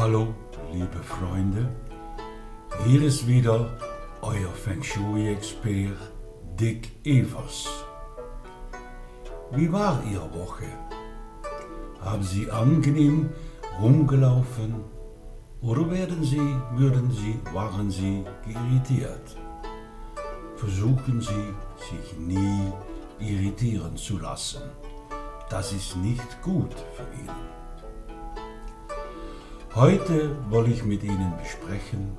Hallo, liebe Freunde. Hier ist wieder euer Feng Shui-Expert Dick Evers. Wie war Ihre Woche? Haben Sie angenehm rumgelaufen oder werden Sie, würden Sie, waren Sie geirritiert? Versuchen Sie, sich nie irritieren zu lassen. Das ist nicht gut für ihn. Heute will ich mit Ihnen besprechen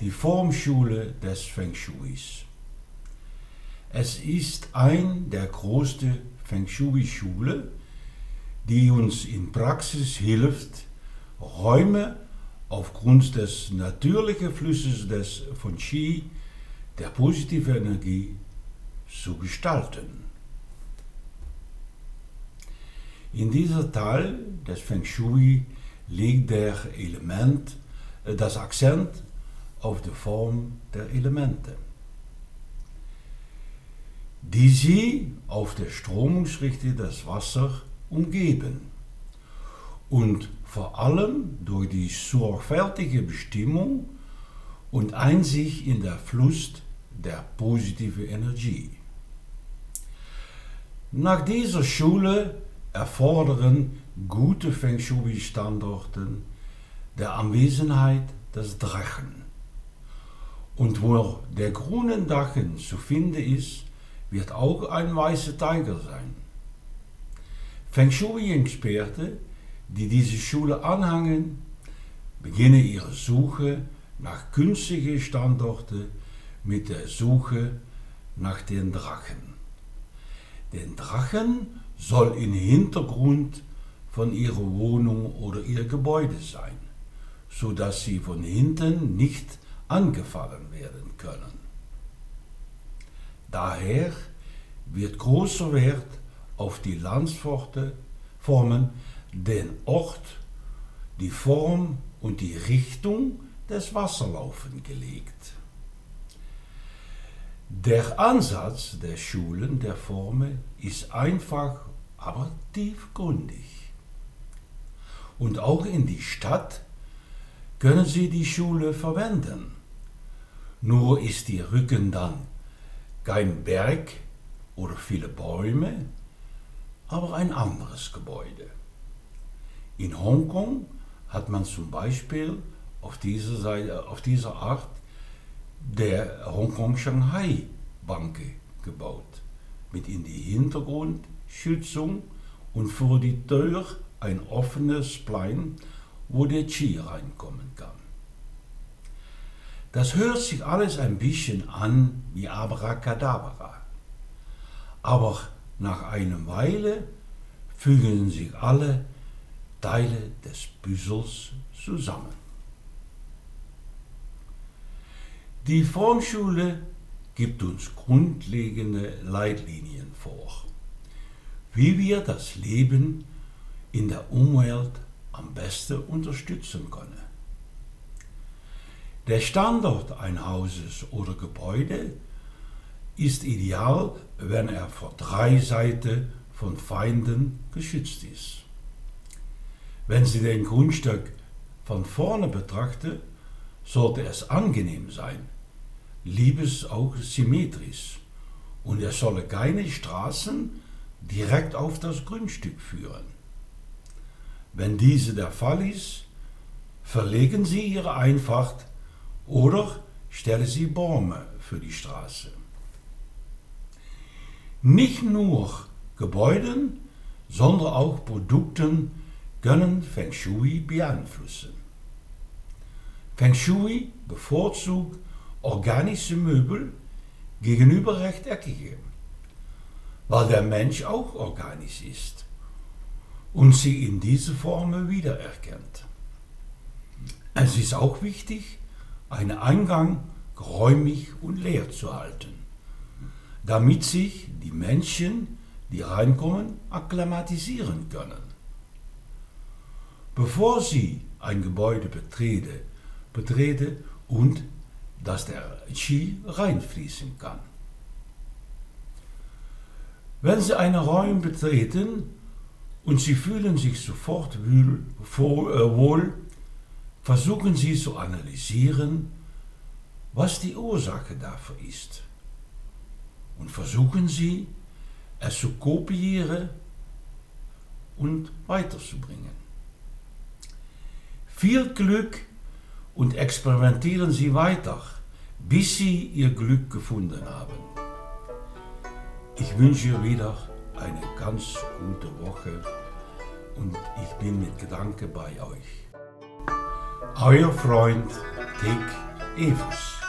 die Formschule des Feng Shuis. Es ist ein der größten Feng Shui-Schule, die uns in Praxis hilft, Räume aufgrund des natürlichen Flusses des von Qi, der positiven Energie, zu gestalten. In dieser Teil des Feng Shui legt der Element das Akzent auf die Form der Elemente, die sie auf der Stromungsrichtung des Wassers umgeben und vor allem durch die sorgfältige Bestimmung und Einsicht in der Fluss der positiven Energie. Nach dieser Schule erfordern gute Feng Shui-Standorten der Anwesenheit des Drachen. Und wo der grüne Drachen zu finden ist, wird auch ein weißer Tiger sein. Feng Shui-Experten, die diese Schule anhängen, beginnen ihre Suche nach günstigen Standorten mit der Suche nach den Drachen. Den Drachen soll im Hintergrund von ihrer Wohnung oder ihr Gebäude sein, so dass sie von hinten nicht angefallen werden können. Daher wird großer Wert auf die Landsformen, den Ort, die Form und die Richtung des Wasserlaufens gelegt. Der Ansatz der Schulen der Formen ist einfach, aber tiefgründig. Und auch in die Stadt können Sie die Schule verwenden. Nur ist die Rücken dann kein Berg oder viele Bäume, aber ein anderes Gebäude. In Hongkong hat man zum Beispiel auf dieser, Seite, auf dieser Art der Hongkong-Shanghai-Banke gebaut, mit in die Hintergrundschützung und vor die Tür ein offenes Plein, wo der Qi reinkommen kann. Das hört sich alles ein bisschen an wie Abracadabra, aber nach einer Weile fügen sich alle Teile des Puzzles zusammen. Die Formschule gibt uns grundlegende Leitlinien vor, wie wir das Leben in der Umwelt am besten unterstützen können. Der Standort eines Hauses oder Gebäude ist ideal, wenn er vor drei Seiten von Feinden geschützt ist. Wenn Sie den Grundstück von vorne betrachten, sollte es angenehm sein, liebes auch symmetrisch, und es solle keine Straßen direkt auf das Grundstück führen. Wenn diese der Fall ist, verlegen Sie Ihre Einfahrt oder stellen Sie Bäume für die Straße. Nicht nur Gebäuden, sondern auch Produkten können Feng Shui beeinflussen. Feng Shui bevorzugt organische Möbel gegenüber rechteckige, weil der Mensch auch organisch ist und sie in diese Form wiedererkennt. Es ist auch wichtig, einen Eingang geräumig und leer zu halten, damit sich die Menschen, die reinkommen, akklimatisieren können. Bevor sie ein Gebäude betreten, betreten und dass der Qi reinfließen kann. Wenn Sie einen Raum betreten und Sie fühlen sich sofort wohl, versuchen Sie zu analysieren, was die Ursache dafür ist. Und versuchen Sie, es zu kopieren und weiterzubringen. Viel Glück und experimentieren Sie weiter, bis Sie Ihr Glück gefunden haben. Ich wünsche wieder eine ganz gute Woche und ich bin mit Gedanken bei euch. Euer Freund Dick Evers.